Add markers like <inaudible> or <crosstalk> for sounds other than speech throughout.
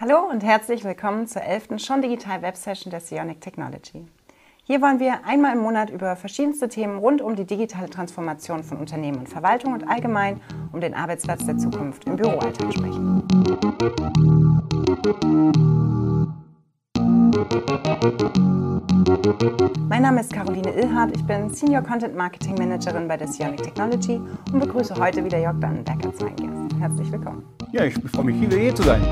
Hallo und herzlich willkommen zur 11. schon digital Websession der Sionic Technology. Hier wollen wir einmal im Monat über verschiedenste Themen rund um die digitale Transformation von Unternehmen und Verwaltung und allgemein um den Arbeitsplatz der Zukunft im Büroalltag sprechen. Mein Name ist Caroline Ilhardt, ich bin Senior Content Marketing Managerin bei der Sionic Technology und begrüße heute wieder Jörg Dannenberg als meinen Gast. Herzlich willkommen. Ja, ich freue mich, hier, hier zu sein.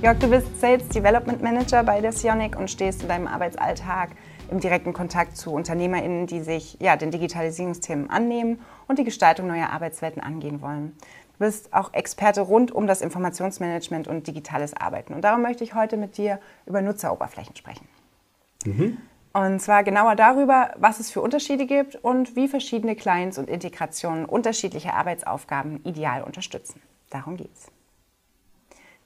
Jörg, du bist Sales Development Manager bei der Sionic und stehst in deinem Arbeitsalltag im direkten Kontakt zu UnternehmerInnen, die sich ja, den Digitalisierungsthemen annehmen und die Gestaltung neuer Arbeitswelten angehen wollen. Du bist auch Experte rund um das Informationsmanagement und digitales Arbeiten. Und darum möchte ich heute mit dir über Nutzeroberflächen sprechen. Mhm. Und zwar genauer darüber, was es für Unterschiede gibt und wie verschiedene Clients und Integrationen unterschiedliche Arbeitsaufgaben ideal unterstützen. Darum geht's.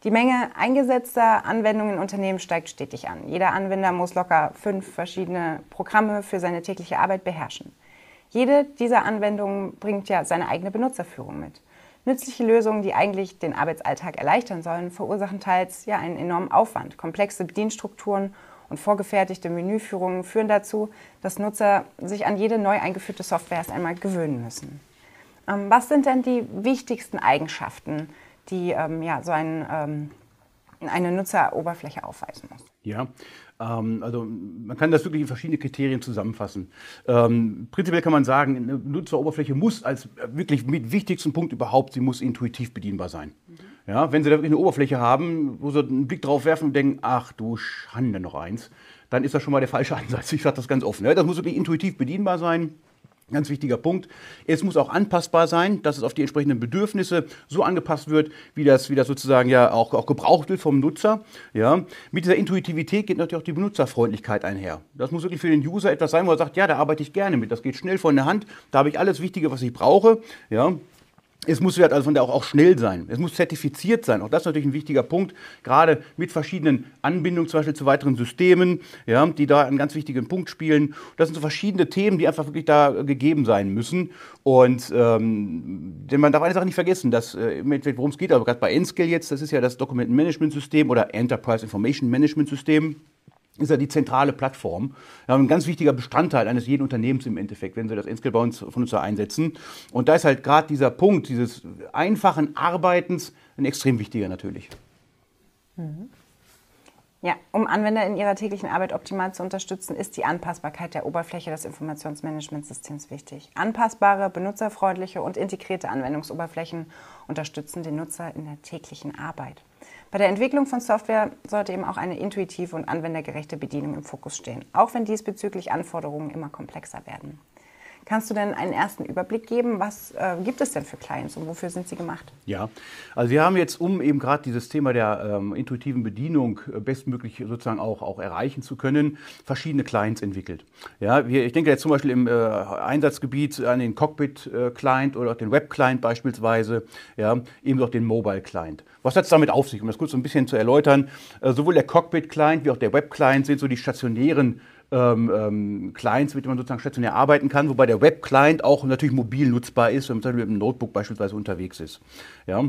Die Menge eingesetzter Anwendungen in Unternehmen steigt stetig an. Jeder Anwender muss locker fünf verschiedene Programme für seine tägliche Arbeit beherrschen. Jede dieser Anwendungen bringt ja seine eigene Benutzerführung mit. Nützliche Lösungen, die eigentlich den Arbeitsalltag erleichtern sollen, verursachen teils ja einen enormen Aufwand. Komplexe Bedienstrukturen und vorgefertigte Menüführungen führen dazu, dass Nutzer sich an jede neu eingeführte Software erst einmal gewöhnen müssen. Ähm, was sind denn die wichtigsten Eigenschaften die ähm, ja, so ein, ähm, eine Nutzeroberfläche aufweisen muss. Ja, ähm, also man kann das wirklich in verschiedene Kriterien zusammenfassen. Ähm, prinzipiell kann man sagen, eine Nutzeroberfläche muss als wirklich mit wichtigsten Punkt überhaupt, sie muss intuitiv bedienbar sein. Mhm. Ja, wenn Sie da wirklich eine Oberfläche haben, wo Sie einen Blick drauf werfen und denken, ach du Schande noch eins, dann ist das schon mal der falsche <laughs> Ansatz. Ich sage das ganz offen. Ja, das muss wirklich intuitiv bedienbar sein. Ganz wichtiger Punkt. Es muss auch anpassbar sein, dass es auf die entsprechenden Bedürfnisse so angepasst wird, wie das, wie das sozusagen ja auch, auch gebraucht wird vom Nutzer. Ja. Mit dieser Intuitivität geht natürlich auch die Benutzerfreundlichkeit einher. Das muss wirklich für den User etwas sein, wo er sagt, ja, da arbeite ich gerne mit. Das geht schnell von der Hand. Da habe ich alles Wichtige, was ich brauche. Ja. Es muss halt also von der auch, auch schnell sein. Es muss zertifiziert sein. Auch das ist natürlich ein wichtiger Punkt, gerade mit verschiedenen Anbindungen zum Beispiel zu weiteren Systemen, ja, die da einen ganz wichtigen Punkt spielen. Das sind so verschiedene Themen, die einfach wirklich da gegeben sein müssen. Und ähm, denn man darf eine Sache nicht vergessen, dass, äh, worum es geht, aber gerade bei Enscale jetzt, das ist ja das Dokumentenmanagementsystem oder Enterprise Information Management System ist ja die zentrale Plattform. Ja, ein ganz wichtiger Bestandteil eines jeden Unternehmens im Endeffekt, wenn Sie das Enscale bei uns von uns einsetzen. Und da ist halt gerade dieser Punkt dieses einfachen Arbeitens ein extrem wichtiger natürlich. Mhm. Ja, um Anwender in ihrer täglichen Arbeit optimal zu unterstützen, ist die Anpassbarkeit der Oberfläche des Informationsmanagementsystems wichtig. Anpassbare, benutzerfreundliche und integrierte Anwendungsoberflächen unterstützen den Nutzer in der täglichen Arbeit. Bei der Entwicklung von Software sollte eben auch eine intuitive und anwendergerechte Bedienung im Fokus stehen, auch wenn diesbezüglich Anforderungen immer komplexer werden. Kannst du denn einen ersten Überblick geben? Was äh, gibt es denn für Clients und wofür sind sie gemacht? Ja, also wir haben jetzt, um eben gerade dieses Thema der ähm, intuitiven Bedienung äh, bestmöglich sozusagen auch, auch erreichen zu können, verschiedene Clients entwickelt. Ja, wir, ich denke jetzt zum Beispiel im äh, Einsatzgebiet an den Cockpit-Client oder auch den Web-Client beispielsweise, ja, eben auch den Mobile-Client. Was hat es damit auf sich? Um das kurz so ein bisschen zu erläutern, äh, sowohl der Cockpit-Client wie auch der Web-Client sind so die stationären ähm, ähm, Clients, mit denen man sozusagen stationär arbeiten kann, wobei der Web-Client auch natürlich mobil nutzbar ist, wenn man zum Beispiel mit einem Notebook beispielsweise unterwegs ist. Ja.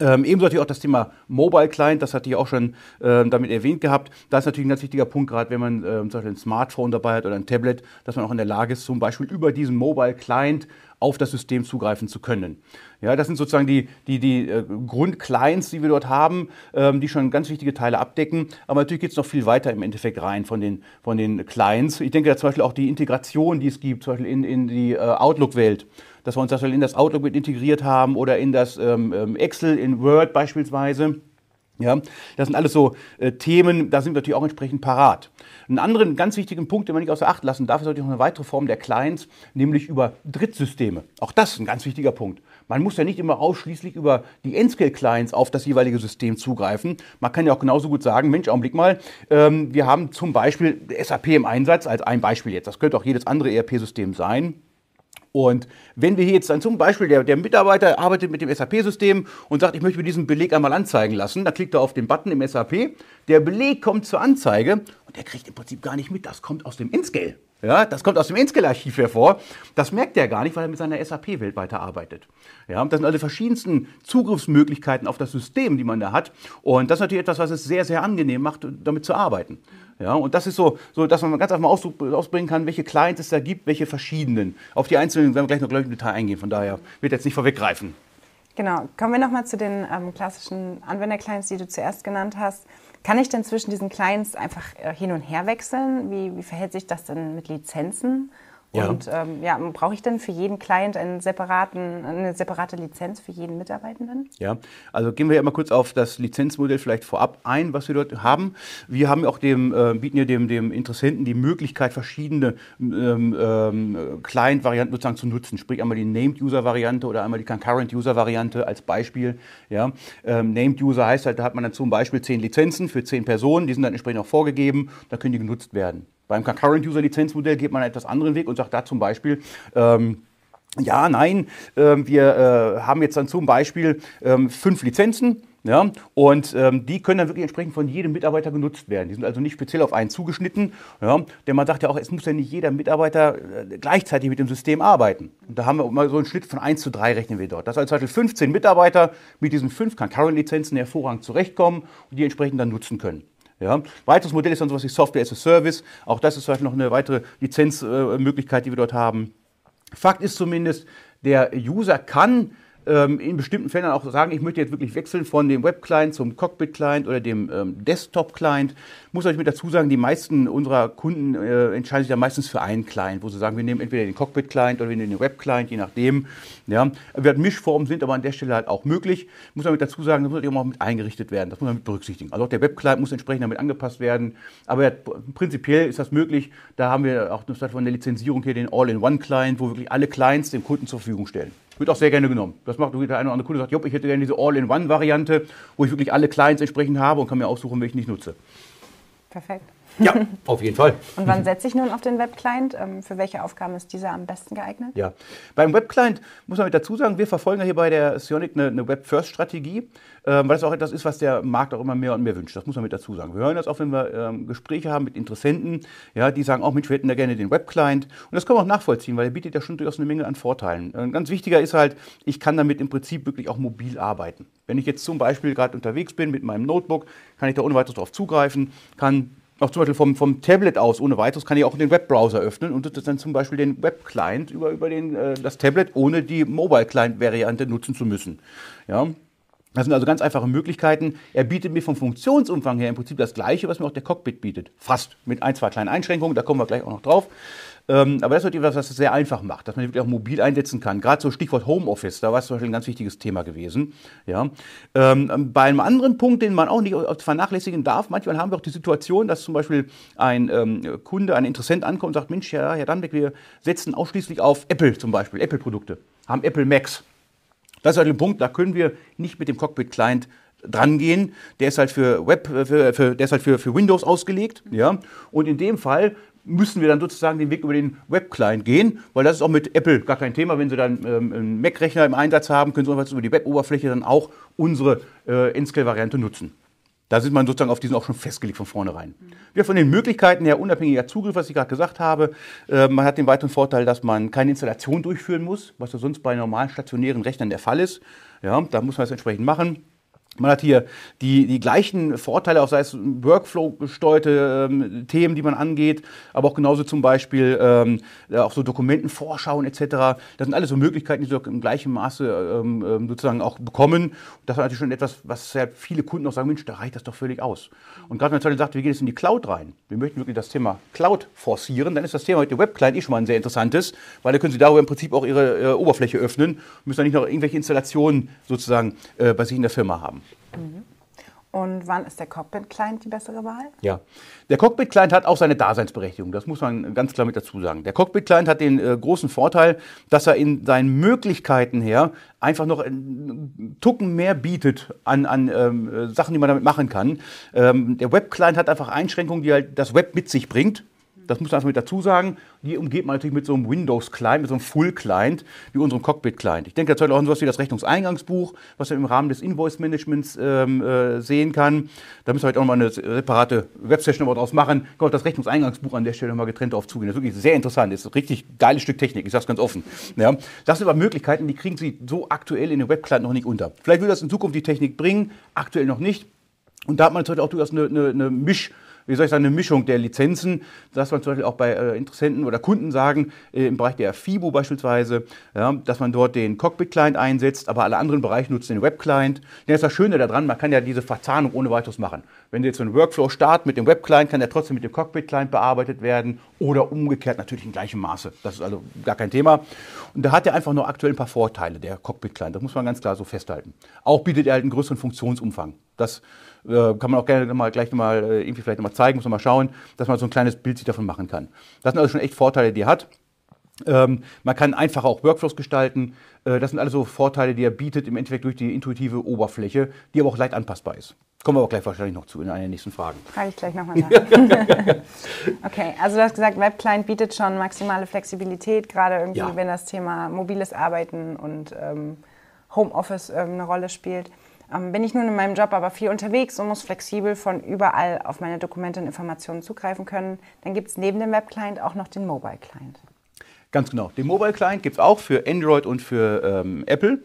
Ähm, ebenso natürlich auch das Thema Mobile Client, das hatte ich auch schon ähm, damit erwähnt gehabt. Das ist natürlich ein ganz wichtiger Punkt, gerade wenn man ähm, zum Beispiel ein Smartphone dabei hat oder ein Tablet, dass man auch in der Lage ist, zum Beispiel über diesen Mobile Client auf das System zugreifen zu können. Ja, das sind sozusagen die, die, die äh, Grundclients, die wir dort haben, ähm, die schon ganz wichtige Teile abdecken. Aber natürlich geht es noch viel weiter im Endeffekt rein von den, von den Clients. Ich denke da zum Beispiel auch die Integration, die es gibt, zum Beispiel in, in die äh, Outlook-Welt dass wir uns das in das Outlook mit integriert haben oder in das ähm, ähm Excel, in Word beispielsweise. Ja, das sind alles so äh, Themen, da sind wir natürlich auch entsprechend parat. Einen anderen ganz wichtigen Punkt, den man nicht außer Acht lassen darf, ist natürlich noch eine weitere Form der Clients, nämlich über Drittsysteme. Auch das ist ein ganz wichtiger Punkt. Man muss ja nicht immer ausschließlich über die N-Scale-Clients auf das jeweilige System zugreifen. Man kann ja auch genauso gut sagen, Mensch, Augenblick mal, ähm, wir haben zum Beispiel SAP im Einsatz, als ein Beispiel jetzt. Das könnte auch jedes andere ERP-System sein. Und wenn wir hier jetzt dann zum Beispiel, der, der Mitarbeiter arbeitet mit dem SAP-System und sagt, ich möchte mir diesen Beleg einmal anzeigen lassen, dann klickt er auf den Button im SAP, der Beleg kommt zur Anzeige und der kriegt im Prinzip gar nicht mit, das kommt aus dem Inscale. Ja, das kommt aus dem Enscale-Archiv hervor. Das merkt er gar nicht, weil er mit seiner SAP-Welt weiterarbeitet. Ja, das sind also verschiedensten Zugriffsmöglichkeiten auf das System, die man da hat. Und das ist natürlich etwas, was es sehr, sehr angenehm macht, damit zu arbeiten. Ja, und das ist so, so dass man ganz einfach mal ausbringen kann, welche Clients es da gibt, welche verschiedenen. Auf die einzelnen werden wir gleich noch gleich im Detail eingehen. Von daher wird jetzt nicht vorweggreifen. Genau. Kommen wir nochmal zu den ähm, klassischen Anwender-Clients, die du zuerst genannt hast. Kann ich denn zwischen diesen Clients einfach äh, hin und her wechseln? Wie, wie verhält sich das denn mit Lizenzen? Ja. Und ähm, ja, brauche ich denn für jeden Client einen separaten, eine separate Lizenz für jeden Mitarbeitenden? Ja, also gehen wir ja mal kurz auf das Lizenzmodell vielleicht vorab ein, was wir dort haben. Wir haben auch dem, äh, bieten ja dem, dem Interessenten die Möglichkeit, verschiedene ähm, ähm, Client-Varianten sozusagen zu nutzen. Sprich einmal die Named-User-Variante oder einmal die Concurrent-User-Variante als Beispiel. Ja, ähm, Named-User heißt halt, da hat man dann zum Beispiel zehn Lizenzen für zehn Personen, die sind dann entsprechend auch vorgegeben, da können die genutzt werden. Beim Concurrent User Lizenzmodell geht man einen etwas anderen Weg und sagt da zum Beispiel, ähm, ja, nein, äh, wir äh, haben jetzt dann zum Beispiel ähm, fünf Lizenzen. Ja, und ähm, die können dann wirklich entsprechend von jedem Mitarbeiter genutzt werden. Die sind also nicht speziell auf einen zugeschnitten. Ja, denn man sagt ja auch, es muss ja nicht jeder Mitarbeiter äh, gleichzeitig mit dem System arbeiten. Und da haben wir mal so einen Schnitt von 1 zu 3 rechnen wir dort. Dass also zum Beispiel 15 Mitarbeiter mit diesen fünf Concurrent-Lizenzen hervorragend zurechtkommen und die entsprechend dann nutzen können. Ja. Weiteres Modell ist dann sowas wie Software as a Service. Auch das ist vielleicht noch eine weitere Lizenzmöglichkeit, die wir dort haben. Fakt ist zumindest, der User kann ähm, in bestimmten Fällen auch sagen, ich möchte jetzt wirklich wechseln von dem Web-Client zum Cockpit-Client oder dem ähm, Desktop-Client. Muss euch mit dazu sagen, die meisten unserer Kunden äh, entscheiden sich ja meistens für einen Client, wo sie sagen, wir nehmen entweder den Cockpit-Client oder wir nehmen den Web-Client, je nachdem. Ja. Mischformen sind aber an der Stelle halt auch möglich. Muss man mit dazu sagen, das muss natürlich auch mit eingerichtet werden. Das muss man mit berücksichtigen. Also auch der Web-Client muss entsprechend damit angepasst werden. Aber ja, prinzipiell ist das möglich. Da haben wir auch von der Lizenzierung hier den All-in-One-Client, wo wirklich alle Clients dem Kunden zur Verfügung stellen. Wird auch sehr gerne genommen. Das macht der eine oder andere Kunde, sagt, ich hätte gerne diese All-in-One-Variante, wo ich wirklich alle Clients entsprechend habe und kann mir aussuchen, welche ich nicht nutze. Perfekt. Ja, auf jeden Fall. Und wann setze ich nun auf den Webclient? Ähm, für welche Aufgaben ist dieser am besten geeignet? Ja, beim Webclient muss man mit dazu sagen, wir verfolgen ja hier bei der Sionic eine, eine Web-First-Strategie, ähm, weil das auch etwas ist, was der Markt auch immer mehr und mehr wünscht. Das muss man mit dazu sagen. Wir hören das auch, wenn wir ähm, Gespräche haben mit Interessenten, ja, die sagen auch, Mensch, wir hätten da gerne den Webclient. Und das können wir auch nachvollziehen, weil er bietet ja schon durchaus eine Menge an Vorteilen. Ein ganz wichtiger ist halt, ich kann damit im Prinzip wirklich auch mobil arbeiten. Wenn ich jetzt zum Beispiel gerade unterwegs bin mit meinem Notebook, kann ich da ohne weiteres darauf zugreifen, kann auch zum Beispiel vom, vom Tablet aus ohne weiteres kann ich auch den Webbrowser öffnen und dann zum Beispiel den Webclient über, über den, äh, das Tablet ohne die Mobile-Client-Variante nutzen zu müssen. Ja? Das sind also ganz einfache Möglichkeiten. Er bietet mir vom Funktionsumfang her im Prinzip das Gleiche, was mir auch der Cockpit bietet. Fast. Mit ein, zwei kleinen Einschränkungen, da kommen wir gleich auch noch drauf. Ähm, aber das ist etwas, was es sehr einfach macht, dass man wirklich auch mobil einsetzen kann. Gerade so Stichwort Homeoffice, da war es zum Beispiel ein ganz wichtiges Thema gewesen. Ja. Ähm, bei einem anderen Punkt, den man auch nicht vernachlässigen darf, manchmal haben wir auch die Situation, dass zum Beispiel ein ähm, Kunde, ein Interessent ankommt und sagt, Mensch, ja, Herr Dannbeck, wir setzen ausschließlich auf Apple zum Beispiel, Apple-Produkte, haben Apple Macs. Das ist halt ein Punkt, da können wir nicht mit dem Cockpit-Client drangehen. Der ist halt für Web, für, für, der ist halt für, für Windows ausgelegt. Ja? Und in dem Fall müssen wir dann sozusagen den Weg über den Web-Client gehen, weil das ist auch mit Apple gar kein Thema. Wenn Sie dann ähm, einen Mac-Rechner im Einsatz haben, können Sie über die Web-Oberfläche dann auch unsere äh, N-Scale-Variante nutzen. Da sind man sozusagen auf diesen auch schon festgelegt von vornherein. Wir von den Möglichkeiten her unabhängiger Zugriff, was ich gerade gesagt habe. Äh, man hat den weiteren Vorteil, dass man keine Installation durchführen muss, was ja sonst bei normalen stationären Rechnern der Fall ist. Ja, da muss man es entsprechend machen. Man hat hier die, die gleichen Vorteile, auch sei es Workflow-gesteuerte ähm, Themen, die man angeht, aber auch genauso zum Beispiel ähm, auch so Dokumentenvorschauen etc. Das sind alles so Möglichkeiten, die Sie im gleichen Maße ähm, ähm, sozusagen auch bekommen. Das ist natürlich schon etwas, was sehr viele Kunden auch sagen, Mensch, da reicht das doch völlig aus. Und gerade wenn man sagt, wir gehen jetzt in die Cloud rein, wir möchten wirklich das Thema Cloud forcieren, dann ist das Thema mit dem Webclient eh schon mal ein sehr interessantes, weil da können Sie darüber im Prinzip auch Ihre äh, Oberfläche öffnen, müssen dann nicht noch irgendwelche Installationen sozusagen äh, bei sich in der Firma haben. Mhm. Und wann ist der Cockpit-Client die bessere Wahl? Ja, der Cockpit-Client hat auch seine Daseinsberechtigung, das muss man ganz klar mit dazu sagen. Der Cockpit-Client hat den äh, großen Vorteil, dass er in seinen Möglichkeiten her einfach noch einen Tucken mehr bietet an, an ähm, Sachen, die man damit machen kann. Ähm, der Web-Client hat einfach Einschränkungen, die halt das Web mit sich bringt. Das muss man einfach mit dazu sagen. Die umgeht man natürlich mit so einem Windows-Client, mit so einem Full-Client, wie unserem Cockpit-Client. Ich denke, da auch sowas wie das Rechnungseingangsbuch, was man im Rahmen des Invoice-Managements ähm, äh, sehen kann. Da müssen wir halt auch mal eine separate Websession draus machen. Gott, das Rechnungseingangsbuch an der Stelle mal getrennt aufzugehen. Das ist wirklich sehr interessant. Das ist ein richtig geiles Stück Technik, ich sage es ganz offen. Ja, das sind aber Möglichkeiten, die kriegen Sie so aktuell in den Webclient noch nicht unter. Vielleicht will das in Zukunft die Technik bringen, aktuell noch nicht. Und da hat man jetzt heute auch durchaus eine, eine, eine Misch- wie soll ich sagen, eine Mischung der Lizenzen, dass man zum Beispiel auch bei äh, Interessenten oder Kunden sagen, äh, im Bereich der FIBO beispielsweise, ja, dass man dort den Cockpit-Client einsetzt, aber alle anderen Bereiche nutzen den Web-Client. Das ist das Schöne daran, man kann ja diese Verzahnung ohne weiteres machen. Wenn Sie jetzt einen Workflow starten mit dem Web-Client, kann der trotzdem mit dem Cockpit-Client bearbeitet werden oder umgekehrt natürlich in gleichem Maße. Das ist also gar kein Thema. Und da hat er einfach nur aktuell ein paar Vorteile, der Cockpit-Client. Das muss man ganz klar so festhalten. Auch bietet er halt einen größeren Funktionsumfang. Das äh, kann man auch gerne mal, gleich mal äh, irgendwie vielleicht mal zeigen, muss man mal schauen, dass man so ein kleines Bild sich davon machen kann. Das sind also schon echt Vorteile, die er hat. Ähm, man kann einfach auch Workflows gestalten. Äh, das sind alles so Vorteile, die er bietet, im Endeffekt durch die intuitive Oberfläche, die aber auch leicht anpassbar ist. Kommen wir aber gleich wahrscheinlich noch zu in einer der nächsten Fragen. Frage ich gleich nochmal <laughs> nach. okay, also du hast gesagt, Webclient bietet schon maximale Flexibilität, gerade irgendwie, ja. wenn das Thema mobiles Arbeiten und ähm, Homeoffice ähm, eine Rolle spielt. Ähm, bin ich nun in meinem Job aber viel unterwegs und muss flexibel von überall auf meine Dokumente und Informationen zugreifen können, dann gibt es neben dem Web-Client auch noch den Mobile-Client. Ganz genau. Den Mobile Client gibt es auch für Android und für ähm, Apple,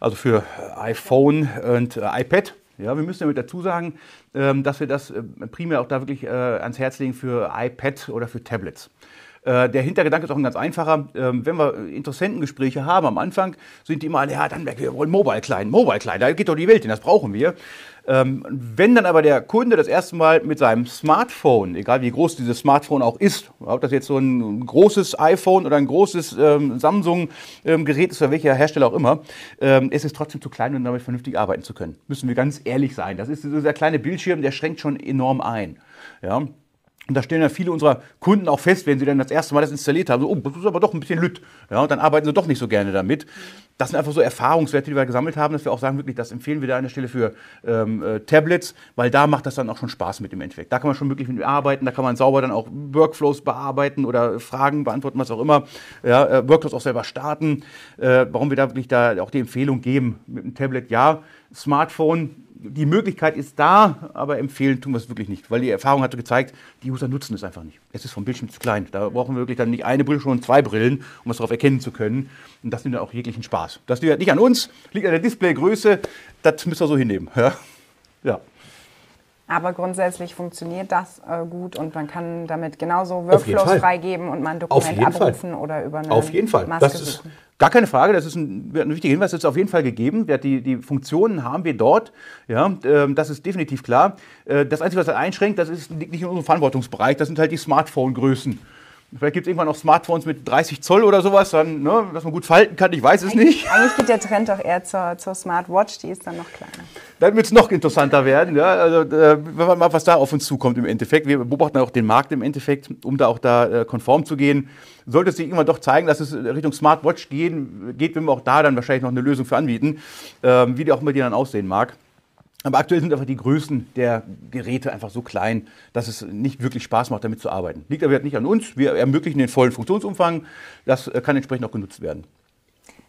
also für iPhone und äh, iPad. Ja, wir müssen damit dazu sagen, ähm, dass wir das äh, primär auch da wirklich äh, ans Herz legen für iPad oder für Tablets. Äh, der Hintergedanke ist auch ein ganz einfacher. Ähm, wenn wir Interessentengespräche haben am Anfang, sind die immer alle, ja, dann wir wollen Mobile Klein, Mobile Klein, da geht doch die Welt hin, das brauchen wir. Ähm, wenn dann aber der Kunde das erste Mal mit seinem Smartphone, egal wie groß dieses Smartphone auch ist, ob das jetzt so ein großes iPhone oder ein großes ähm, Samsung-Gerät ist oder welcher Hersteller auch immer, ähm, es ist trotzdem zu klein, um damit vernünftig arbeiten zu können. Müssen wir ganz ehrlich sein. Das ist dieser kleine Bildschirm, der schränkt schon enorm ein. Ja. Und da stellen ja viele unserer Kunden auch fest, wenn sie dann das erste Mal das installiert haben, so, oh, das ist aber doch ein bisschen lütt. Ja, und dann arbeiten sie doch nicht so gerne damit. Das sind einfach so Erfahrungswerte, die wir gesammelt haben, dass wir auch sagen, wirklich, das empfehlen wir da an der Stelle für ähm, äh, Tablets, weil da macht das dann auch schon Spaß mit im Endeffekt. Da kann man schon wirklich mit arbeiten, da kann man sauber dann auch Workflows bearbeiten oder Fragen beantworten, was auch immer. Ja, äh, Workflows auch selber starten. Äh, warum wir da wirklich da auch die Empfehlung geben, mit dem Tablet ja, Smartphone die Möglichkeit ist da, aber empfehlen tun wir es wirklich nicht, weil die Erfahrung hat gezeigt, die User nutzen es einfach nicht. Es ist vom Bildschirm zu klein. Da brauchen wir wirklich dann nicht eine Brille, sondern zwei Brillen, um es darauf erkennen zu können. Und das nimmt dann auch jeglichen Spaß. Das liegt nicht an uns, liegt an der Displaygröße. Das müssen wir so hinnehmen. Ja. ja. Aber grundsätzlich funktioniert das äh, gut und man kann damit genauso Workflows freigeben und mal ein Dokument abrufen Fall. oder über eine Auf jeden Fall. Maske das ist gar keine Frage, das ist ein, ein wichtiger Hinweis, das ist auf jeden Fall gegeben. Die, die Funktionen haben wir dort, ja, äh, das ist definitiv klar. Äh, das Einzige, was das einschränkt, das ist, liegt nicht in unserem Verantwortungsbereich, das sind halt die Smartphone-Größen. Vielleicht gibt es irgendwann noch Smartphones mit 30 Zoll oder sowas, dann, ne, dass man gut falten kann, ich weiß es nicht. Eigentlich geht der Trend doch eher zur, zur Smartwatch, die ist dann noch kleiner. Dann wird es noch interessanter werden, ja, also, äh, wenn man mal was da auf uns zukommt im Endeffekt. Wir beobachten auch den Markt im Endeffekt, um da auch da äh, konform zu gehen. Sollte es sich irgendwann doch zeigen, dass es Richtung Smartwatch gehen, geht, wenn wir auch da dann wahrscheinlich noch eine Lösung für anbieten, äh, wie die auch immer die dann aussehen mag. Aber aktuell sind einfach die Größen der Geräte einfach so klein, dass es nicht wirklich Spaß macht, damit zu arbeiten. Liegt aber nicht an uns. Wir ermöglichen den vollen Funktionsumfang. Das äh, kann entsprechend auch genutzt werden.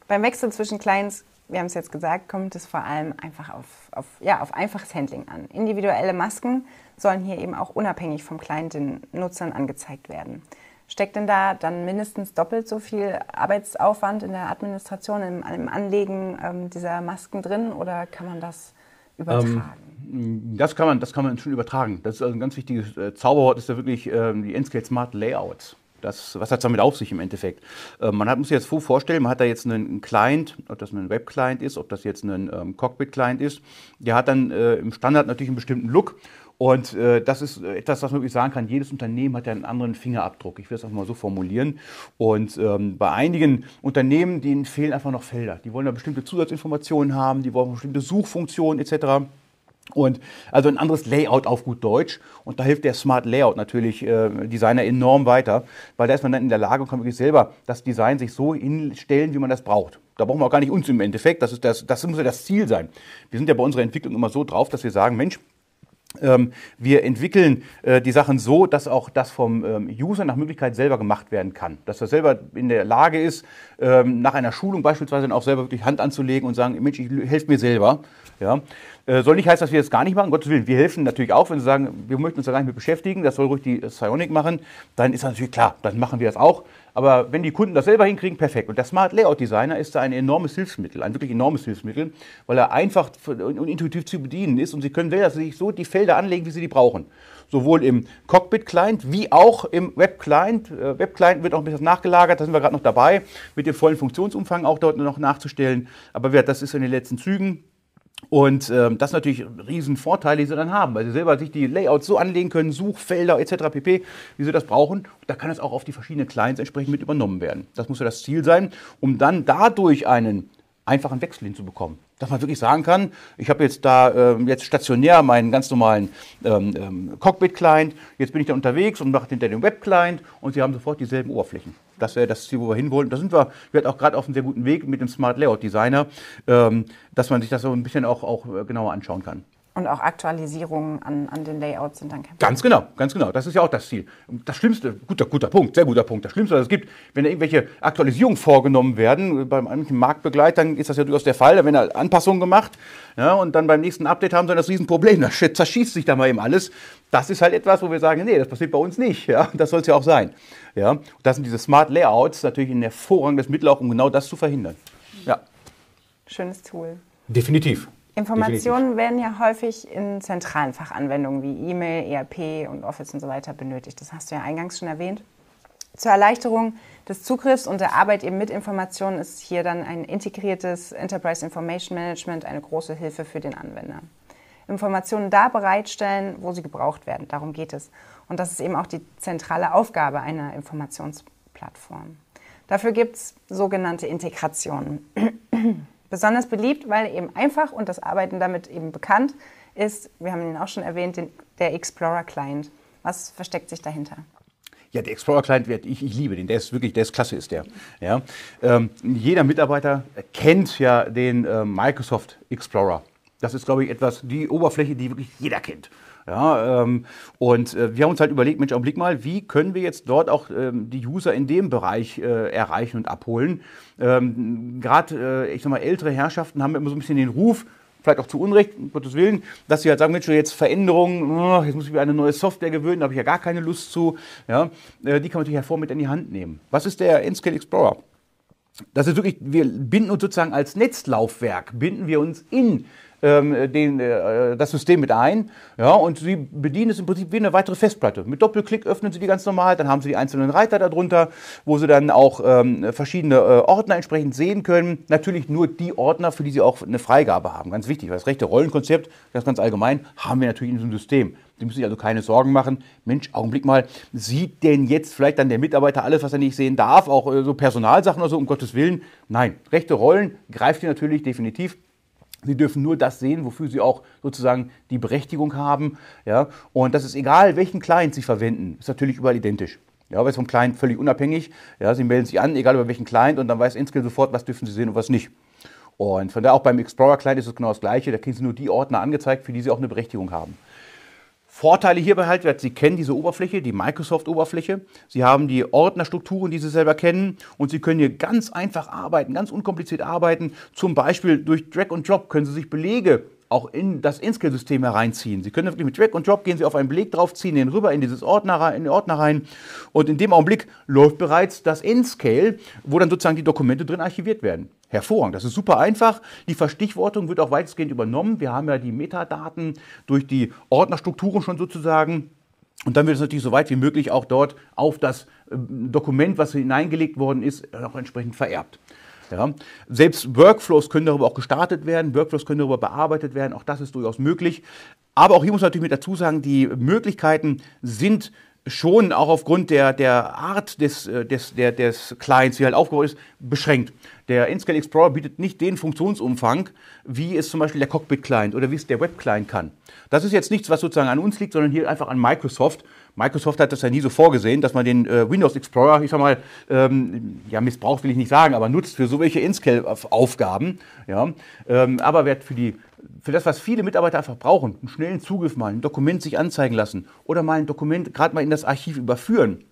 Beim Wechsel zwischen Clients, wir haben es jetzt gesagt, kommt es vor allem einfach auf, auf, ja, auf einfaches Handling an. Individuelle Masken sollen hier eben auch unabhängig vom Client den Nutzern angezeigt werden. Steckt denn da dann mindestens doppelt so viel Arbeitsaufwand in der Administration, im, im Anlegen ähm, dieser Masken drin oder kann man das übertragen? Ähm, das, kann man, das kann man schon übertragen. Das ist also ein ganz wichtiges äh, Zauberwort, ist ja wirklich ähm, die Enscale Smart Layouts. Das, was hat es damit auf sich im Endeffekt? Äh, man hat, muss sich jetzt vorstellen, man hat da jetzt einen Client, ob das ein Web-Client ist, ob das jetzt ein ähm, Cockpit-Client ist. Der hat dann äh, im Standard natürlich einen bestimmten Look. Und äh, das ist etwas, was man wirklich sagen kann, jedes Unternehmen hat ja einen anderen Fingerabdruck. Ich will es auch mal so formulieren. Und ähm, bei einigen Unternehmen, denen fehlen einfach noch Felder. Die wollen da bestimmte Zusatzinformationen haben, die wollen bestimmte Suchfunktionen etc. Und also ein anderes Layout auf gut Deutsch. Und da hilft der Smart Layout natürlich äh, Designer enorm weiter, weil da ist man dann in der Lage und kann wirklich selber das Design sich so hinstellen, wie man das braucht. Da brauchen wir auch gar nicht uns im Endeffekt. Das, ist das, das muss ja das Ziel sein. Wir sind ja bei unserer Entwicklung immer so drauf, dass wir sagen, Mensch, wir entwickeln äh, die Sachen so, dass auch das vom ähm, User nach Möglichkeit selber gemacht werden kann. Dass er selber in der Lage ist, ähm, nach einer Schulung beispielsweise auch selber wirklich Hand anzulegen und sagen, Mensch, ich helfe mir selber. Ja. Äh, soll nicht heißen, dass wir das gar nicht machen, Gottes Willen. Wir helfen natürlich auch, wenn Sie sagen, wir möchten uns da gar nicht mit beschäftigen, das soll ruhig die Psionic machen, dann ist das natürlich klar, dann machen wir das auch. Aber wenn die Kunden das selber hinkriegen, perfekt. Und der Smart Layout Designer ist da ein enormes Hilfsmittel, ein wirklich enormes Hilfsmittel, weil er einfach und intuitiv zu bedienen ist und Sie können selber sich so die Felder anlegen, wie Sie die brauchen. Sowohl im Cockpit-Client wie auch im Web-Client. Äh, Web-Client wird auch ein bisschen nachgelagert, da sind wir gerade noch dabei, mit dem vollen Funktionsumfang auch dort noch nachzustellen. Aber das ist in den letzten Zügen. Und ähm, das natürlich Riesenvorteile, die sie dann haben, weil sie selber sich die Layouts so anlegen können, Suchfelder etc. pp., wie sie das brauchen. Da kann es auch auf die verschiedenen Clients entsprechend mit übernommen werden. Das muss ja das Ziel sein, um dann dadurch einen einfachen Wechsel hinzubekommen. Dass man wirklich sagen kann, ich habe jetzt da äh, jetzt stationär meinen ganz normalen ähm, ähm, Cockpit-Client, jetzt bin ich da unterwegs und mache hinter dem Web-Client und Sie haben sofort dieselben Oberflächen. Das wäre das Ziel, wo wir hinwollen. Da sind wir, wir auch gerade auf einem sehr guten Weg mit dem Smart Layout Designer, ähm, dass man sich das so ein bisschen auch, auch äh, genauer anschauen kann. Und auch Aktualisierungen an, an den Layouts sind dann kein Ganz genau, ganz genau. Das ist ja auch das Ziel. Das Schlimmste, guter, guter Punkt, sehr guter Punkt. Das Schlimmste, was es gibt, wenn irgendwelche Aktualisierungen vorgenommen werden, beim Marktbegleitern ist das ja durchaus der Fall, da werden Anpassungen gemacht ja, und dann beim nächsten Update haben sie das Riesenproblem, da zerschießt sich da mal eben alles. Das ist halt etwas, wo wir sagen, nee, das passiert bei uns nicht. Ja, das soll es ja auch sein. Ja, das sind diese Smart Layouts natürlich ein hervorragendes Mittel auch, um genau das zu verhindern. Ja. Schönes Tool. Definitiv. Informationen werden ja häufig in zentralen Fachanwendungen wie E-Mail, ERP und Office und so weiter benötigt. Das hast du ja eingangs schon erwähnt. Zur Erleichterung des Zugriffs und der Arbeit eben mit Informationen ist hier dann ein integriertes Enterprise Information Management eine große Hilfe für den Anwender. Informationen da bereitstellen, wo sie gebraucht werden. Darum geht es. Und das ist eben auch die zentrale Aufgabe einer Informationsplattform. Dafür gibt es sogenannte Integrationen. Besonders beliebt, weil eben einfach und das Arbeiten damit eben bekannt ist, wir haben ihn auch schon erwähnt, den, der Explorer Client. Was versteckt sich dahinter? Ja, der Explorer Client, ich, ich liebe den, der ist wirklich, der ist klasse, ist der. Ja, ähm, jeder Mitarbeiter kennt ja den äh, Microsoft Explorer. Das ist, glaube ich, etwas, die Oberfläche, die wirklich jeder kennt. Ja, ähm, und äh, wir haben uns halt überlegt, Mensch, Augenblick mal, wie können wir jetzt dort auch ähm, die User in dem Bereich äh, erreichen und abholen? Ähm, Gerade, äh, ich sag mal, ältere Herrschaften haben immer so ein bisschen den Ruf, vielleicht auch zu Unrecht, um Gottes Willen, dass sie halt sagen, Mensch, jetzt Veränderungen, oh, jetzt muss ich mir eine neue Software gewöhnen, da habe ich ja gar keine Lust zu. Ja, äh, die kann man natürlich hervor mit in die Hand nehmen. Was ist der Nscale Explorer? Das ist wirklich, wir binden uns sozusagen als Netzlaufwerk, binden wir uns in ähm, den, äh, das System mit ein. Ja, und Sie bedienen es im Prinzip wie eine weitere Festplatte. Mit Doppelklick öffnen Sie die ganz normal, dann haben Sie die einzelnen Reiter darunter, wo Sie dann auch ähm, verschiedene äh, Ordner entsprechend sehen können. Natürlich nur die Ordner, für die Sie auch eine Freigabe haben. Ganz wichtig, weil das rechte Rollenkonzept, das ganz allgemein, haben wir natürlich in diesem System. Sie müssen sich also keine Sorgen machen. Mensch, Augenblick mal, sieht denn jetzt vielleicht dann der Mitarbeiter alles, was er nicht sehen darf, auch äh, so Personalsachen oder so, um Gottes Willen? Nein, rechte Rollen greift ihr natürlich definitiv. Sie dürfen nur das sehen, wofür Sie auch sozusagen die Berechtigung haben. Ja? Und das ist egal, welchen Client Sie verwenden, ist natürlich überall identisch. Ja, aber ist vom Client völlig unabhängig. Ja, Sie melden sich an, egal über welchen Client, und dann weiß Inskill sofort, was dürfen Sie sehen und was nicht. Und von daher auch beim Explorer Client ist es genau das Gleiche. Da kriegen Sie nur die Ordner angezeigt, für die Sie auch eine Berechtigung haben. Vorteile hierbei halt, Sie kennen diese Oberfläche, die Microsoft-Oberfläche. Sie haben die Ordnerstrukturen, die Sie selber kennen und Sie können hier ganz einfach arbeiten, ganz unkompliziert arbeiten. Zum Beispiel durch Drag und Drop können Sie sich Belege auch in das InScale-System hereinziehen. Sie können wirklich mit Drag und Drop gehen Sie auf einen Beleg drauf, ziehen den rüber in dieses Ordner, in den Ordner rein und in dem Augenblick läuft bereits das InScale, wo dann sozusagen die Dokumente drin archiviert werden. Hervorragend, das ist super einfach. Die Verstichwortung wird auch weitestgehend übernommen. Wir haben ja die Metadaten durch die Ordnerstrukturen schon sozusagen. Und dann wird es natürlich so weit wie möglich auch dort auf das ähm, Dokument, was hineingelegt worden ist, auch entsprechend vererbt. Ja. Selbst Workflows können darüber auch gestartet werden, Workflows können darüber bearbeitet werden, auch das ist durchaus möglich. Aber auch hier muss man natürlich mit dazu sagen, die Möglichkeiten sind schon auch aufgrund der, der Art des, äh, des, der, des Clients, wie halt aufgebaut ist, beschränkt. Der Inscale Explorer bietet nicht den Funktionsumfang, wie es zum Beispiel der Cockpit-Client oder wie es der Web-Client kann. Das ist jetzt nichts, was sozusagen an uns liegt, sondern hier einfach an Microsoft. Microsoft hat das ja nie so vorgesehen, dass man den äh, Windows Explorer, ich sag mal, ähm, ja, missbraucht will ich nicht sagen, aber nutzt für so welche Inscale-Aufgaben. Ja. Ähm, aber wird für die für das, was viele Mitarbeiter einfach brauchen, einen schnellen Zugriff mal, ein Dokument sich anzeigen lassen oder mal ein Dokument gerade mal in das Archiv überführen,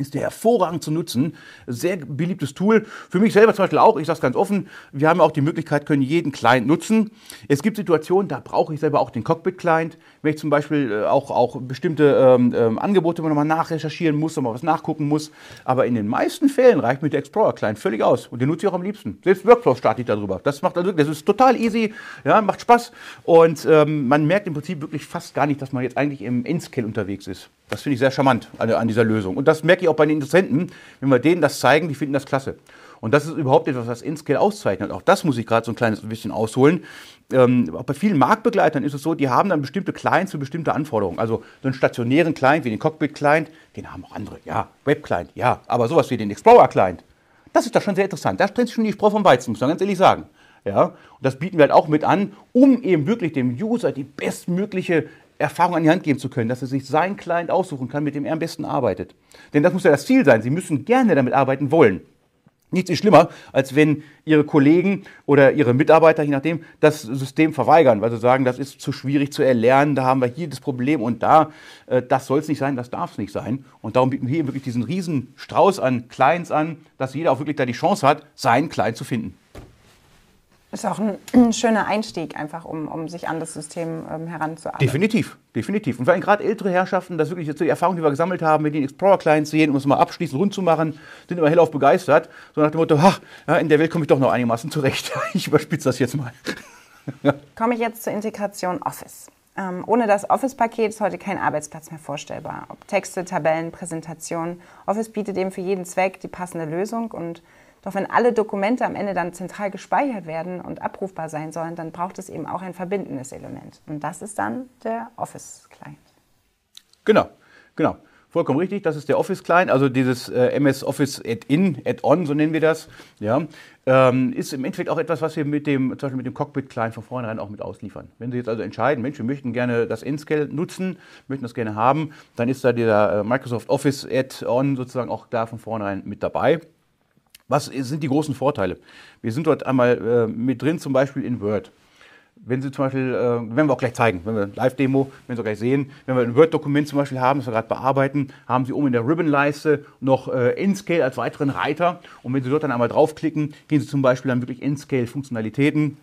ist der hervorragend zu nutzen. Sehr beliebtes Tool. Für mich selber zum Beispiel auch, ich sage es ganz offen, wir haben auch die Möglichkeit, können jeden Client nutzen. Es gibt Situationen, da brauche ich selber auch den Cockpit-Client. Wenn ich zum Beispiel äh, auch, auch bestimmte ähm, ähm, Angebote nochmal nachrecherchieren muss, nochmal was nachgucken muss. Aber in den meisten Fällen reicht mir der Explorer-Client völlig aus. Und den nutze ich auch am liebsten. Selbst Workflow starte ich darüber. Das macht also, das ist total easy, ja, macht Spaß. Und ähm, man merkt im Prinzip wirklich fast gar nicht, dass man jetzt eigentlich im N-Scale unterwegs ist. Das finde ich sehr charmant an, an, dieser Lösung. Und das merke ich auch bei den Interessenten, wenn wir denen das zeigen, die finden das klasse. Und das ist überhaupt etwas, was InScale auszeichnet. Auch das muss ich gerade so ein kleines bisschen ausholen. Ähm, auch bei vielen Marktbegleitern ist es so, die haben dann bestimmte Clients für bestimmte Anforderungen. Also so einen stationären Client wie den Cockpit-Client, den haben auch andere. Ja, Web-Client, ja. Aber sowas wie den Explorer-Client, das ist doch schon sehr interessant. Da trennt sich schon die Spreu vom Weizen, muss man ganz ehrlich sagen. Ja, und das bieten wir halt auch mit an, um eben wirklich dem User die bestmögliche Erfahrung an die Hand geben zu können, dass er sich seinen Client aussuchen kann, mit dem er am besten arbeitet. Denn das muss ja das Ziel sein. Sie müssen gerne damit arbeiten wollen. Nichts ist schlimmer, als wenn Ihre Kollegen oder Ihre Mitarbeiter, je nachdem, das System verweigern, weil sie sagen, das ist zu schwierig zu erlernen, da haben wir hier das Problem und da, äh, das soll es nicht sein, das darf es nicht sein. Und darum bieten wir hier wirklich diesen riesen Strauß an Clients an, dass jeder auch wirklich da die Chance hat, seinen Client zu finden. Ist auch ein, ein, schöner Einstieg, einfach um, um sich an das System ähm, heranzuarbeiten. Definitiv, definitiv. Und vor allem gerade ältere Herrschaften, das wirklich jetzt die Erfahrung, die wir gesammelt haben, mit den Explorer-Clients sehen, um es mal abschließend rund zu machen, sind immer hellauf begeistert. So nach dem Motto, ha, in der Welt komme ich doch noch einigermaßen zurecht. <laughs> ich überspitze das jetzt mal. <laughs> Komme ich jetzt zur Integration Office. Ähm, ohne das Office-Paket ist heute kein Arbeitsplatz mehr vorstellbar. Ob Texte, Tabellen, Präsentationen. Office bietet eben für jeden Zweck die passende Lösung und doch wenn alle Dokumente am Ende dann zentral gespeichert werden und abrufbar sein sollen, dann braucht es eben auch ein verbindendes Element. Und das ist dann der Office-Client. Genau, genau. Vollkommen richtig, das ist der Office-Client, also dieses äh, MS Office Add-in, Add-on, so nennen wir das. Ja, ähm, ist im Endeffekt auch etwas, was wir mit dem, zum Beispiel mit dem Cockpit-Client von vornherein auch mit ausliefern. Wenn Sie jetzt also entscheiden, Mensch, wir möchten gerne das N-Scale nutzen, möchten das gerne haben, dann ist da dieser äh, Microsoft Office Add-on sozusagen auch da von vornherein mit dabei. Was sind die großen Vorteile? Wir sind dort einmal äh, mit drin, zum Beispiel in Word. Wenn Sie zum Beispiel, äh, werden wir auch gleich zeigen, wenn wir Live-Demo, wenn Sie gleich sehen, wenn wir ein Word-Dokument zum Beispiel haben, das wir gerade bearbeiten, haben Sie oben in der Ribbon-Leiste noch äh, InScale als weiteren Reiter. Und wenn Sie dort dann einmal draufklicken, gehen Sie zum Beispiel dann wirklich InScale-Funktionalitäten,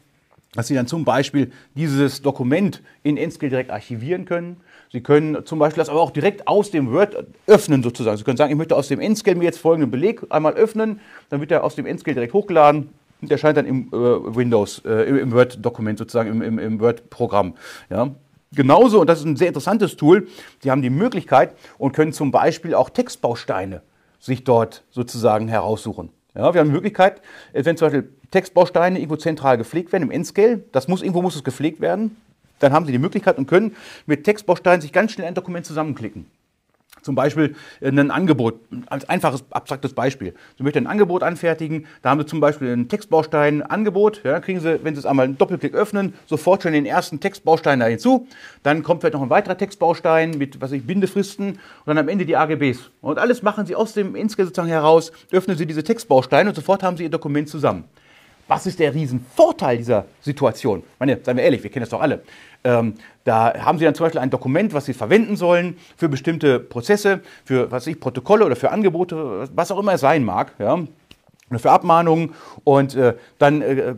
dass Sie dann zum Beispiel dieses Dokument in InScale direkt archivieren können. Sie können zum Beispiel das aber auch direkt aus dem Word öffnen sozusagen. Sie können sagen, ich möchte aus dem Endscale mir jetzt folgenden Beleg einmal öffnen, dann wird er aus dem Endscale direkt hochgeladen und erscheint dann im äh, Windows, äh, im Word-Dokument sozusagen, im, im, im Word-Programm. Ja. Genauso, und das ist ein sehr interessantes Tool, Sie haben die Möglichkeit und können zum Beispiel auch Textbausteine sich dort sozusagen heraussuchen. Ja, wir haben die Möglichkeit, wenn zum Beispiel Textbausteine irgendwo zentral gepflegt werden im Endscale, das muss, irgendwo muss es gepflegt werden, dann haben Sie die Möglichkeit und können mit Textbausteinen sich ganz schnell ein Dokument zusammenklicken. Zum Beispiel ein Angebot, als einfaches, abstraktes Beispiel. Sie möchten ein Angebot anfertigen, da haben Sie zum Beispiel einen Textbaustein Angebot, ja, kriegen Sie, wenn Sie es einmal einen Doppelklick öffnen, sofort schon den ersten Textbaustein da hinzu. Dann kommt vielleicht noch ein weiterer Textbaustein mit, was ich, Bindefristen und dann am Ende die AGBs. Und alles machen Sie aus dem Inscript sozusagen heraus, öffnen Sie diese Textbausteine und sofort haben Sie Ihr Dokument zusammen. Was ist der Riesenvorteil dieser Situation? Ich meine, seien wir ehrlich, wir kennen das doch alle. Ähm, da haben Sie dann zum Beispiel ein Dokument, was Sie verwenden sollen für bestimmte Prozesse, für was ich Protokolle oder für Angebote, was auch immer es sein mag. Ja für Abmahnungen und äh, dann äh,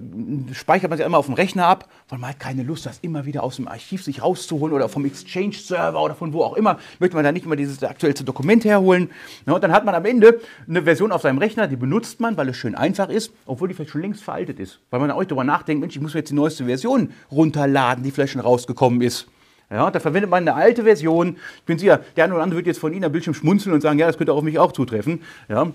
speichert man sich immer auf dem Rechner ab, weil man hat keine Lust, das immer wieder aus dem Archiv sich rauszuholen oder vom Exchange-Server oder von wo auch immer, möchte man da nicht immer dieses aktuellste Dokument herholen. Ja, und dann hat man am Ende eine Version auf seinem Rechner, die benutzt man, weil es schön einfach ist, obwohl die vielleicht schon längst veraltet ist. Weil man auch darüber nachdenkt, Mensch, ich muss jetzt die neueste Version runterladen, die vielleicht schon rausgekommen ist. Ja, da verwendet man eine alte Version. Ich bin sicher, der eine oder andere wird jetzt von Ihnen am Bildschirm schmunzeln und sagen, ja, das könnte auch auf mich auch zutreffen. Ja,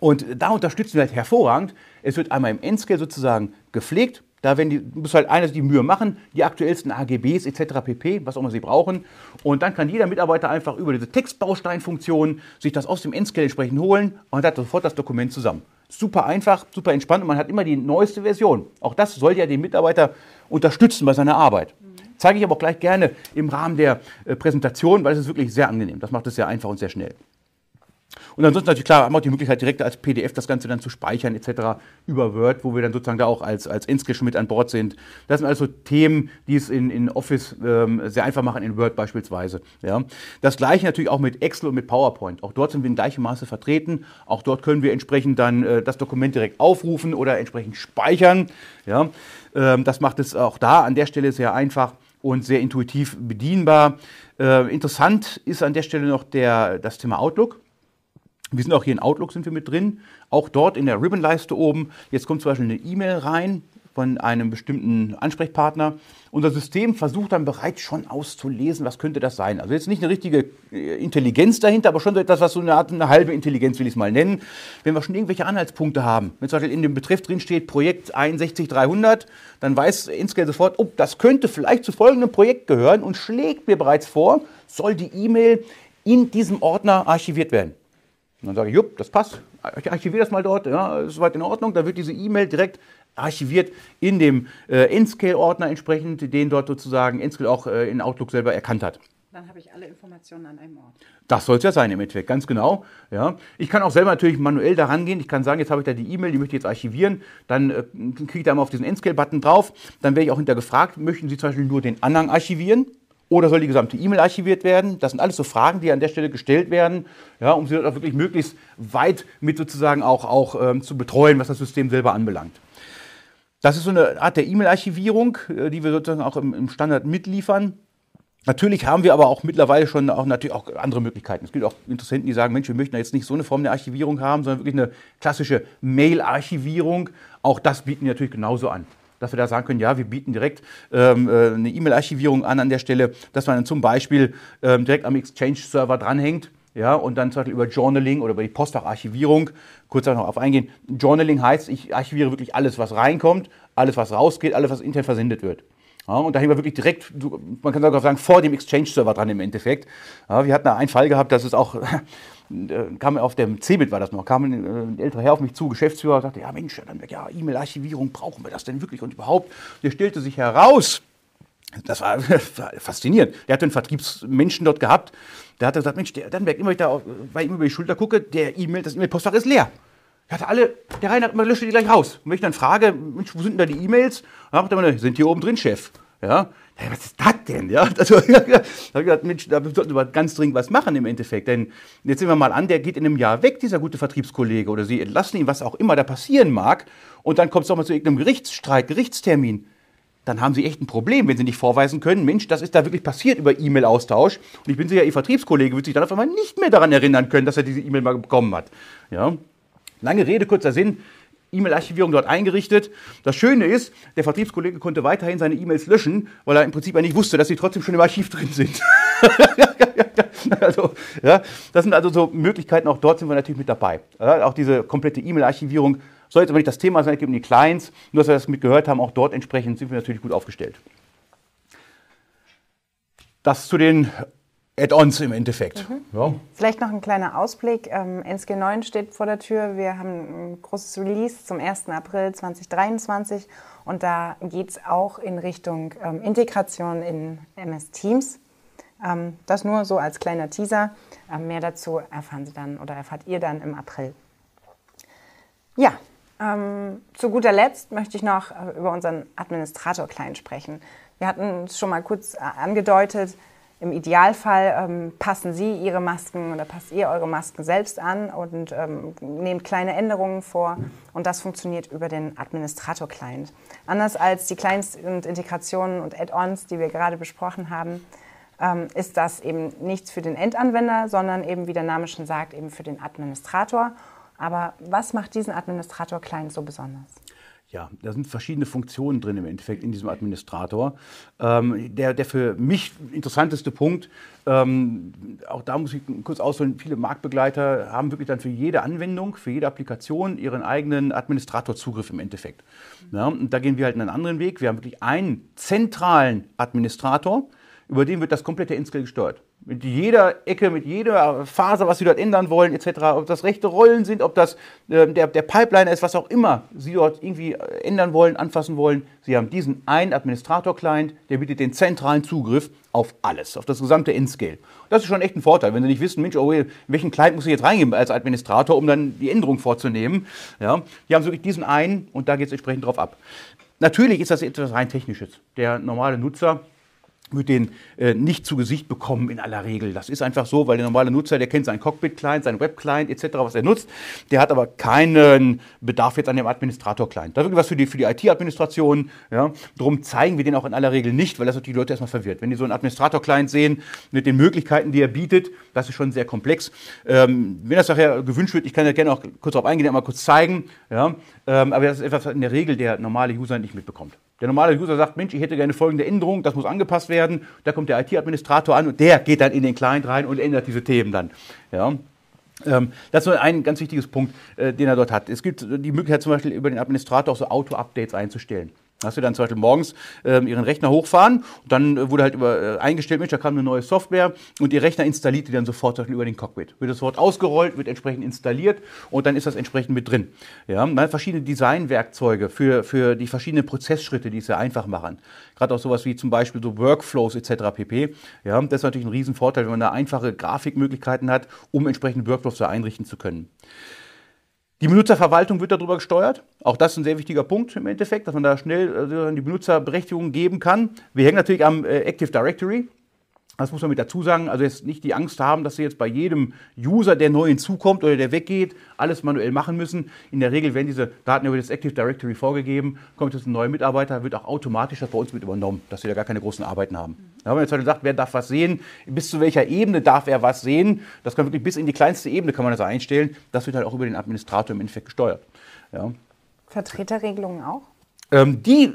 und da unterstützen wir halt hervorragend. Es wird einmal im Endscale sozusagen gepflegt. Da werden die, muss halt einer die Mühe machen, die aktuellsten AGBs etc. pp, was auch immer sie brauchen. Und dann kann jeder Mitarbeiter einfach über diese Textbausteinfunktion sich das aus dem Endscale entsprechend holen und hat sofort das Dokument zusammen. Super einfach, super entspannt und man hat immer die neueste Version. Auch das soll ja den Mitarbeiter unterstützen bei seiner Arbeit. Zeige ich aber auch gleich gerne im Rahmen der äh, Präsentation, weil es ist wirklich sehr angenehm. Das macht es sehr einfach und sehr schnell. Und ansonsten natürlich klar, haben wir auch die Möglichkeit, direkt als PDF das Ganze dann zu speichern etc. über Word, wo wir dann sozusagen da auch als, als Enskill mit an Bord sind. Das sind also Themen, die es in, in Office ähm, sehr einfach machen, in Word beispielsweise. Ja. Das gleiche natürlich auch mit Excel und mit PowerPoint. Auch dort sind wir in gleichem Maße vertreten. Auch dort können wir entsprechend dann äh, das Dokument direkt aufrufen oder entsprechend speichern. Ja. Ähm, das macht es auch da an der Stelle sehr einfach und sehr intuitiv bedienbar. Äh, interessant ist an der Stelle noch der, das Thema Outlook. Wir sind auch hier in Outlook sind wir mit drin. Auch dort in der Ribbon-Leiste oben. Jetzt kommt zum Beispiel eine E-Mail rein von einem bestimmten Ansprechpartner. Unser System versucht dann bereits schon auszulesen, was könnte das sein. Also jetzt nicht eine richtige äh, Intelligenz dahinter, aber schon so etwas, was so eine Art, eine halbe Intelligenz will ich es mal nennen. Wenn wir schon irgendwelche Anhaltspunkte haben, wenn zum Beispiel in dem Betreff drin steht Projekt 61300, dann weiß Inscale sofort, oh, das könnte vielleicht zu folgendem Projekt gehören und schlägt mir bereits vor, soll die E-Mail in diesem Ordner archiviert werden. Und dann sage ich, jupp, das passt, ich archiviere das mal dort, ja, ist soweit in Ordnung. Dann wird diese E-Mail direkt archiviert in dem äh, Nscale-Ordner entsprechend, den dort sozusagen Nscale auch äh, in Outlook selber erkannt hat. Dann habe ich alle Informationen an einem Ort. Das soll es ja sein im Endeffekt, ganz genau. Ja. Ich kann auch selber natürlich manuell daran gehen. Ich kann sagen, jetzt habe ich da die E-Mail, die möchte ich jetzt archivieren. Dann äh, kriege ich da mal auf diesen Nscale-Button drauf. Dann werde ich auch hinter gefragt, möchten Sie zum Beispiel nur den Anhang archivieren? Oder soll die gesamte E-Mail archiviert werden? Das sind alles so Fragen, die an der Stelle gestellt werden, ja, um sie auch wirklich möglichst weit mit sozusagen auch, auch ähm, zu betreuen, was das System selber anbelangt. Das ist so eine Art der E-Mail-Archivierung, äh, die wir sozusagen auch im, im, Standard mitliefern. Natürlich haben wir aber auch mittlerweile schon auch natürlich auch andere Möglichkeiten. Es gibt auch Interessenten, die sagen, Mensch, wir möchten jetzt nicht so eine Form der Archivierung haben, sondern wirklich eine klassische Mail-Archivierung. Auch das bieten wir natürlich genauso an dass wir da sagen können, ja, wir bieten direkt ähm, äh, eine E-Mail-Archivierung an an der Stelle, dass man dann zum Beispiel ähm, direkt am Exchange-Server dranhängt. Ja, und dann zum Beispiel über Journaling oder über die Postfacharchivierung, kurz noch auf eingehen. Journaling heißt, ich archiviere wirklich alles, was reinkommt, alles, was rausgeht, alles, was intern versendet wird. Ja, und da hängen wir wirklich direkt, man kann sogar sagen, vor dem Exchange-Server dran im Endeffekt. Ja, wir hatten da einen Fall gehabt, dass es auch <laughs> kam auf dem CeBIT war das noch, kam ein, äh, älterer Herr auf mich zu, Geschäftsführer, und sagte, ja Mensch, dann, ja, E-Mail-Archivierung, brauchen wir das denn wirklich und überhaupt? Der stellte sich heraus, das war, <laughs> faszinierend, der hatte einen Vertriebsmenschen dort gehabt, der hat gesagt, Mensch, der, dann merkt immer, ich da bei ihm über die Schulter gucke, der E-Mail, das E-Mail-Postfach ist leer. Er hatte alle, der Reinhard immer löscht die gleich raus. Und wenn ich dann frage, Mensch, wo sind denn da die E-Mails? Dann sagt er, sind hier oben drin, Chef. Ja, hey, was ist das denn? Ja, also, <laughs> da habe ich gedacht, Mensch, da sollten wir ganz dringend was machen im Endeffekt. Denn jetzt sehen wir mal an, der geht in einem Jahr weg, dieser gute Vertriebskollege, oder Sie entlassen ihn, was auch immer da passieren mag, und dann kommt es doch mal zu irgendeinem Gerichtsstreit, Gerichtstermin. Dann haben Sie echt ein Problem, wenn Sie nicht vorweisen können, Mensch, das ist da wirklich passiert über E-Mail-Austausch. Und ich bin sicher, Ihr Vertriebskollege wird sich dann auf einmal nicht mehr daran erinnern können, dass er diese E-Mail mal bekommen hat. Ja. Lange Rede, kurzer Sinn. E-Mail-Archivierung dort eingerichtet. Das Schöne ist, der Vertriebskollege konnte weiterhin seine E-Mails löschen, weil er im Prinzip eigentlich wusste, dass sie trotzdem schon im Archiv drin sind. <laughs> also, ja, das sind also so Möglichkeiten, auch dort sind wir natürlich mit dabei. Ja, auch diese komplette E-Mail-Archivierung soll jetzt aber nicht das Thema sein, es geht um die Clients, nur dass wir das mitgehört haben, auch dort entsprechend sind wir natürlich gut aufgestellt. Das zu den Add-ons im Endeffekt. Mhm. Ja. Vielleicht noch ein kleiner Ausblick. Ähm, NSG 9 steht vor der Tür. Wir haben ein großes Release zum 1. April 2023 und da geht es auch in Richtung ähm, Integration in MS Teams. Ähm, das nur so als kleiner Teaser. Ähm, mehr dazu erfahren Sie dann oder erfahrt ihr dann im April. Ja, ähm, zu guter Letzt möchte ich noch äh, über unseren Administrator-Client sprechen. Wir hatten es schon mal kurz äh, angedeutet. Im Idealfall ähm, passen Sie Ihre Masken oder passt ihr eure Masken selbst an und ähm, nehmt kleine Änderungen vor. Und das funktioniert über den Administrator-Client. Anders als die Clients und Integrationen und Add-ons, die wir gerade besprochen haben, ähm, ist das eben nichts für den Endanwender, sondern eben, wie der Name schon sagt, eben für den Administrator. Aber was macht diesen Administrator-Client so besonders? Ja, da sind verschiedene Funktionen drin im Endeffekt in diesem Administrator. Ähm, der, der für mich interessanteste Punkt, ähm, auch da muss ich kurz ausholen, viele Marktbegleiter haben wirklich dann für jede Anwendung, für jede Applikation ihren eigenen Administratorzugriff im Endeffekt. Ja, und da gehen wir halt einen anderen Weg. Wir haben wirklich einen zentralen Administrator, über den wird das komplette Inscale gesteuert. Mit jeder Ecke, mit jeder Phase, was Sie dort ändern wollen, etc. Ob das rechte Rollen sind, ob das äh, der, der Pipeliner ist, was auch immer Sie dort irgendwie äh, ändern wollen, anfassen wollen. Sie haben diesen einen Administrator-Client, der bietet den zentralen Zugriff auf alles, auf das gesamte Inscale. Das ist schon echt ein Vorteil, wenn Sie nicht wissen, Mensch, oh, welchen Client muss ich jetzt reingehen als Administrator, um dann die Änderung vorzunehmen. Ja, die haben wirklich diesen einen und da geht es entsprechend drauf ab. Natürlich ist das etwas rein Technisches. Der normale Nutzer wird den äh, nicht zu Gesicht bekommen in aller Regel. Das ist einfach so, weil der normale Nutzer, der kennt seinen Cockpit-Client, seinen Web-Client etc., was er nutzt. Der hat aber keinen Bedarf jetzt an dem Administrator-Client. Das ist was für die, für die IT-Administration. Ja. Darum zeigen wir den auch in aller Regel nicht, weil das natürlich die Leute erstmal verwirrt. Wenn die so einen Administrator-Client sehen, mit den Möglichkeiten, die er bietet, das ist schon sehr komplex. Ähm, wenn das nachher gewünscht wird, ich kann ja gerne auch kurz darauf eingehen, einmal kurz zeigen. Ja. Ähm, aber das ist etwas, was in der Regel der normale User nicht mitbekommt. Der normale User sagt, Mensch, ich hätte gerne folgende Änderung, das muss angepasst werden. Da kommt der IT-Administrator an und der geht dann in den Client rein und ändert diese Themen dann. Ja. Ähm, das ist ein ganz wichtiges Punkt, äh, den er dort hat. Es gibt die Möglichkeit zum Beispiel über den Administrator auch so Auto-Updates einzustellen. Hast du dann zum Beispiel morgens äh, ihren Rechner hochfahren und dann äh, wurde halt über, äh, eingestellt, Mensch, da kam eine neue Software und ihr Rechner installiert die dann sofort über den Cockpit. Wird das Wort ausgerollt, wird entsprechend installiert und dann ist das entsprechend mit drin. Ja, hat verschiedene Designwerkzeuge für, für die verschiedenen Prozessschritte, die es sehr einfach machen. Gerade auch sowas wie zum Beispiel so Workflows etc. pp. Ja, das ist natürlich ein Riesenvorteil, wenn man da einfache Grafikmöglichkeiten hat, um entsprechende Workflows einrichten zu können. Die Benutzerverwaltung wird darüber gesteuert. Auch das ist ein sehr wichtiger Punkt im Endeffekt, dass man da schnell äh, die Benutzerberechtigung geben kann. Wir hängen natürlich am äh, Active Directory. Das muss man mit dazu sagen. Also jetzt nicht die Angst haben, dass Sie jetzt bei jedem User, der neu hinzukommt oder der weggeht, alles manuell machen müssen. In der Regel werden diese Daten über das Active Directory vorgegeben. Kommt jetzt ein neuer Mitarbeiter, wird auch automatisch das bei uns mit übernommen, dass Sie da gar keine großen Arbeiten haben. Da haben wir jetzt halt gesagt, wer darf was sehen, bis zu welcher Ebene darf er was sehen. Das kann wirklich bis in die kleinste Ebene kann man das einstellen. Das wird halt auch über den Administrator im Endeffekt gesteuert. Ja. Vertreterregelungen auch? Ähm, die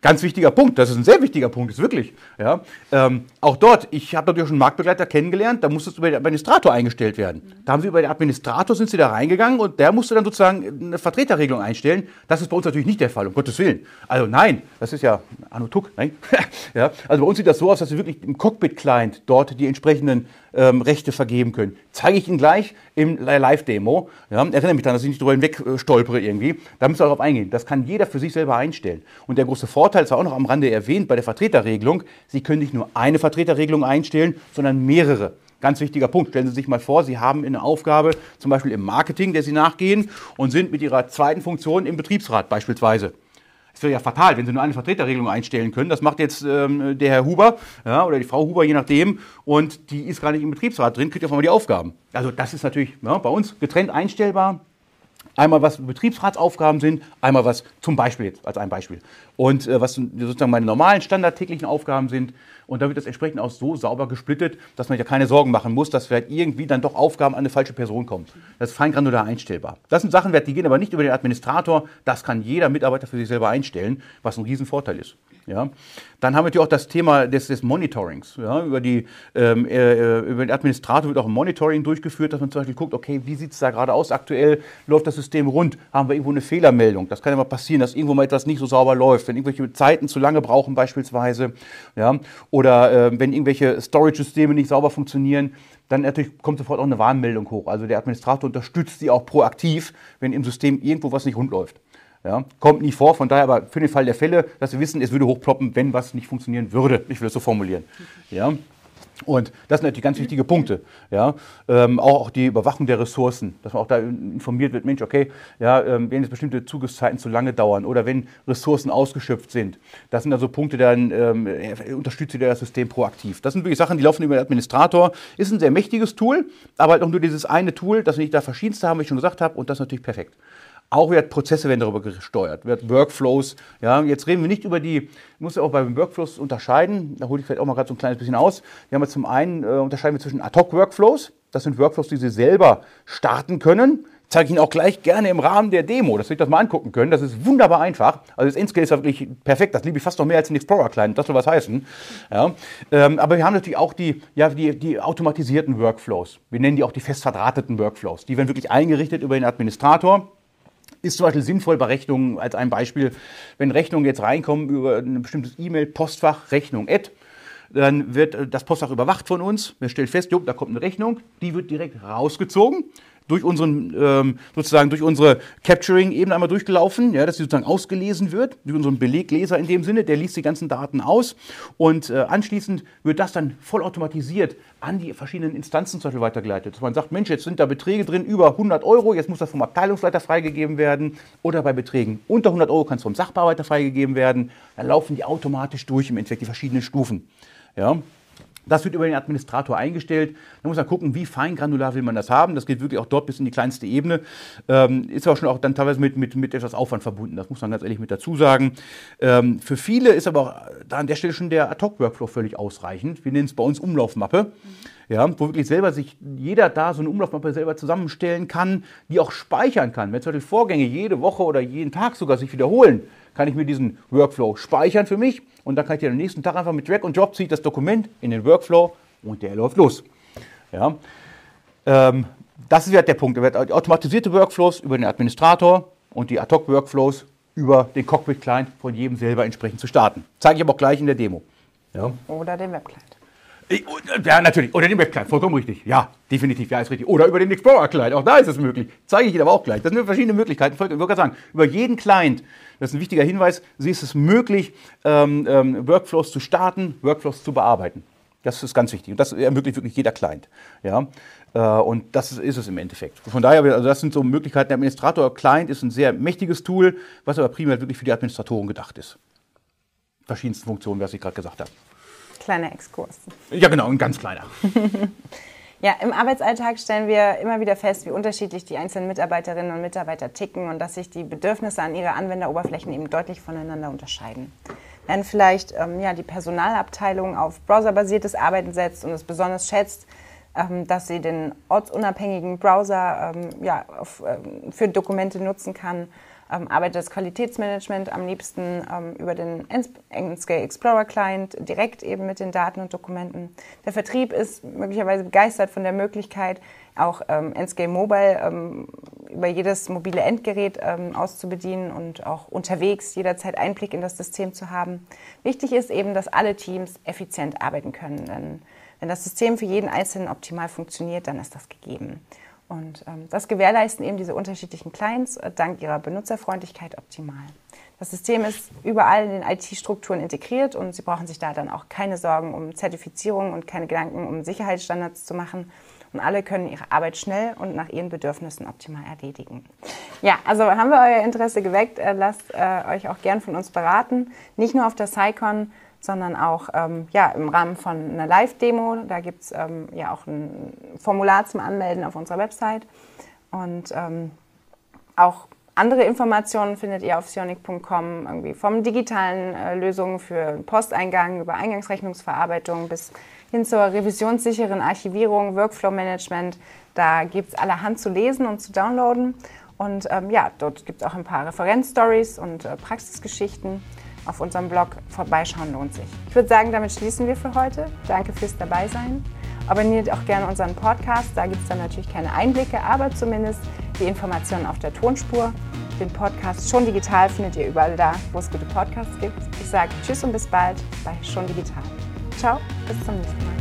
Ganz wichtiger Punkt, das ist ein sehr wichtiger Punkt, ist wirklich. Ja. Ähm, auch dort, ich habe natürlich schon einen Marktbegleiter kennengelernt, da musste es über den Administrator eingestellt werden. Da haben sie über den Administrator sind sie da reingegangen und der musste dann sozusagen eine Vertreterregelung einstellen. Das ist bei uns natürlich nicht der Fall, um Gottes Willen. Also nein, das ist ja Anno nein. <laughs> ja. Also bei uns sieht das so aus, dass wir wirklich im Cockpit-Client dort die entsprechenden ähm, Rechte vergeben können. Zeige ich Ihnen gleich im Live-Demo. Ja, erinnere mich daran, dass ich nicht drüber hinweg äh, stolpere irgendwie. Da müssen wir darauf eingehen. Das kann jeder für sich selber einstellen. Und der große Vorteil ist auch noch am Rande erwähnt bei der Vertreterregelung. Sie können nicht nur eine Vertreterregelung einstellen, sondern mehrere. Ganz wichtiger Punkt. Stellen Sie sich mal vor, Sie haben eine Aufgabe, zum Beispiel im Marketing, der Sie nachgehen und sind mit Ihrer zweiten Funktion im Betriebsrat beispielsweise. Es wäre ja fatal, wenn Sie nur eine Vertreterregelung einstellen können. Das macht jetzt ähm, der Herr Huber ja, oder die Frau Huber, je nachdem. Und die ist gar nicht im Betriebsrat drin, kriegt auf einmal die Aufgaben. Also das ist natürlich ja, bei uns getrennt einstellbar. Einmal was Betriebsratsaufgaben sind, einmal was zum Beispiel jetzt als ein Beispiel. Und äh, was sozusagen meine normalen standardtäglichen Aufgaben sind. Und da wird das entsprechend auch so sauber gesplittet, dass man ja keine Sorgen machen muss, dass vielleicht irgendwie dann doch Aufgaben an eine falsche Person kommen. Das ist fein granular einstellbar. Das sind Sachen, die gehen aber nicht über den Administrator. Das kann jeder Mitarbeiter für sich selber einstellen, was ein Riesenvorteil ist. Ja. Dann haben wir natürlich auch das Thema des, des Monitorings. Ja. Über, die, ähm, äh, über den Administrator wird auch ein Monitoring durchgeführt, dass man zum Beispiel guckt, okay, wie sieht es da gerade aus aktuell? Läuft das System rund? Haben wir irgendwo eine Fehlermeldung? Das kann ja mal passieren, dass irgendwo mal etwas nicht so sauber läuft, wenn irgendwelche Zeiten zu lange brauchen beispielsweise. Ja. Oder äh, wenn irgendwelche Storage-Systeme nicht sauber funktionieren, dann natürlich kommt sofort auch eine Warnmeldung hoch. Also der Administrator unterstützt sie auch proaktiv, wenn im System irgendwo was nicht rund läuft. Ja, kommt nicht vor, von daher aber für den Fall der Fälle, dass wir wissen, es würde hochploppen, wenn was nicht funktionieren würde. Ich will es so formulieren. Ja. Und das sind natürlich ganz wichtige Punkte. Ja? Ähm, auch, auch die Überwachung der Ressourcen, dass man auch da informiert wird, Mensch, okay, ja, ähm, wenn jetzt bestimmte Zugriffszeiten zu lange dauern oder wenn Ressourcen ausgeschöpft sind. Das sind also Punkte, dann ähm, unterstützt das System proaktiv. Das sind wirklich Sachen, die laufen über den Administrator. Ist ein sehr mächtiges Tool, aber halt auch nur dieses eine Tool, das wir nicht da verschiedenste haben, wie ich schon gesagt habe, und das ist natürlich perfekt. Auch wird Prozesse werden darüber gesteuert, wird Workflows. Ja, jetzt reden wir nicht über die, muss ja auch bei den Workflows unterscheiden. Da hole ich vielleicht auch mal gerade so ein kleines bisschen aus. Wir haben jetzt zum einen äh, unterscheiden wir zwischen Ad-Hoc-Workflows. Das sind Workflows, die Sie selber starten können. Zeige ich Ihnen auch gleich gerne im Rahmen der Demo, dass Sie sich das mal angucken können. Das ist wunderbar einfach. Also das Inscale ist ja wirklich perfekt. Das liebe ich fast noch mehr als den Explorer Client. Das soll was heißen. Ja. Ähm, aber wir haben natürlich auch die, ja, die, die automatisierten Workflows. Wir nennen die auch die fest verdrahteten Workflows. Die werden wirklich eingerichtet über den Administrator ist zum Beispiel sinnvoll bei Rechnungen als ein Beispiel, wenn Rechnungen jetzt reinkommen über ein bestimmtes E-Mail-Postfach, Rechnung Ad, Dann wird äh, das Postfach überwacht von uns. Wir stellen fest, jo, da kommt eine Rechnung, die wird direkt rausgezogen durch unseren, ähm, sozusagen durch unsere Capturing-Ebene einmal durchgelaufen, ja, dass sie sozusagen ausgelesen wird, durch unseren Belegleser in dem Sinne, der liest die ganzen Daten aus und äh, anschließend wird das dann vollautomatisiert an die verschiedenen Instanzen zum Beispiel weitergeleitet. Dass man sagt, Mensch, jetzt sind da Beträge drin über 100 Euro, jetzt muss das vom Abteilungsleiter freigegeben werden oder bei Beträgen unter 100 Euro kann es vom Sachbearbeiter freigegeben werden. Dann laufen die automatisch durch im Endeffekt die verschiedenen Stufen. Ja. Das wird über den Administrator eingestellt. Da muss man gucken, wie feingranular will man das haben. Das geht wirklich auch dort bis in die kleinste Ebene. Ähm, ist aber schon auch dann teilweise mit, mit, mit etwas Aufwand verbunden. Das muss man ganz ehrlich mit dazu sagen. Ähm, für viele ist aber auch da an der Stelle schon der Ad-Hoc-Workflow völlig ausreichend. Wir nennen es bei uns Umlaufmappe. Ja, wo wirklich selber sich jeder da so eine Umlaufmappe selber zusammenstellen kann, die auch speichern kann. Wenn zum Beispiel Vorgänge jede Woche oder jeden Tag sogar sich wiederholen, kann ich mir diesen Workflow speichern für mich und dann kann ich am nächsten Tag einfach mit Drag und Drop ziehe das Dokument in den Workflow und der läuft los. Ja. Ähm, das ist ja der Punkt. Automatisierte Workflows über den Administrator und die Ad-Hoc-Workflows über den Cockpit-Client von jedem selber entsprechend zu starten. Zeige ich aber auch gleich in der Demo. Ja. Oder den Web-Client. Ja, natürlich. Oder den Web-Client, vollkommen richtig. Ja, definitiv, ja, ist richtig. Oder über den Explorer-Client, auch da ist es möglich. Zeige ich Ihnen aber auch gleich. Das sind verschiedene Möglichkeiten. Ich würde gerade sagen, über jeden Client, das ist ein wichtiger Hinweis, ist es möglich, ähm, ähm, Workflows zu starten, Workflows zu bearbeiten. Das ist ganz wichtig. Und das ermöglicht wirklich jeder Client. Ja? Äh, und das ist es im Endeffekt. Von daher, also das sind so Möglichkeiten. Der Administrator-Client ist ein sehr mächtiges Tool, was aber primär wirklich für die Administratoren gedacht ist. Verschiedensten Funktionen, was ich gerade gesagt habe. Kleiner Exkurs. Ja, genau, ein ganz kleiner. <laughs> ja, im Arbeitsalltag stellen wir immer wieder fest, wie unterschiedlich die einzelnen Mitarbeiterinnen und Mitarbeiter ticken und dass sich die Bedürfnisse an ihre Anwenderoberflächen eben deutlich voneinander unterscheiden. Wenn vielleicht ähm, ja, die Personalabteilung auf browserbasiertes Arbeiten setzt und es besonders schätzt, ähm, dass sie den ortsunabhängigen Browser ähm, ja, auf, ähm, für Dokumente nutzen kann, ähm, arbeitet das Qualitätsmanagement am liebsten ähm, über den Enscale Explorer Client direkt eben mit den Daten und Dokumenten. Der Vertrieb ist möglicherweise begeistert von der Möglichkeit, auch ähm, Enscale Mobile ähm, über jedes mobile Endgerät ähm, auszubedienen und auch unterwegs jederzeit Einblick in das System zu haben. Wichtig ist eben, dass alle Teams effizient arbeiten können. Denn wenn das System für jeden Einzelnen optimal funktioniert, dann ist das gegeben. Und ähm, das gewährleisten eben diese unterschiedlichen Clients äh, dank ihrer Benutzerfreundlichkeit optimal. Das System ist überall in den IT-Strukturen integriert und Sie brauchen sich da dann auch keine Sorgen um Zertifizierung und keine Gedanken um Sicherheitsstandards zu machen. Und alle können ihre Arbeit schnell und nach ihren Bedürfnissen optimal erledigen. Ja, also haben wir euer Interesse geweckt, äh, lasst äh, euch auch gern von uns beraten. Nicht nur auf der SciCon, sondern auch ähm, ja, im Rahmen von einer Live-Demo. Da gibt es ähm, ja auch ein Formular zum Anmelden auf unserer Website. Und ähm, auch andere Informationen findet ihr auf sionic.com, irgendwie vom digitalen äh, Lösungen für Posteingang über Eingangsrechnungsverarbeitung bis hin zur revisionssicheren Archivierung, Workflow-Management. Da gibt es allerhand zu lesen und zu downloaden. Und ähm, ja, dort gibt es auch ein paar Referenzstories und äh, Praxisgeschichten auf unserem Blog vorbeischauen lohnt sich. Ich würde sagen, damit schließen wir für heute. Danke fürs Dabeisein. Abonniert auch gerne unseren Podcast. Da gibt es dann natürlich keine Einblicke, aber zumindest die Informationen auf der Tonspur. Den Podcast Schon Digital findet ihr überall da, wo es gute Podcasts gibt. Ich sage Tschüss und bis bald bei Schon Digital. Ciao, bis zum nächsten Mal.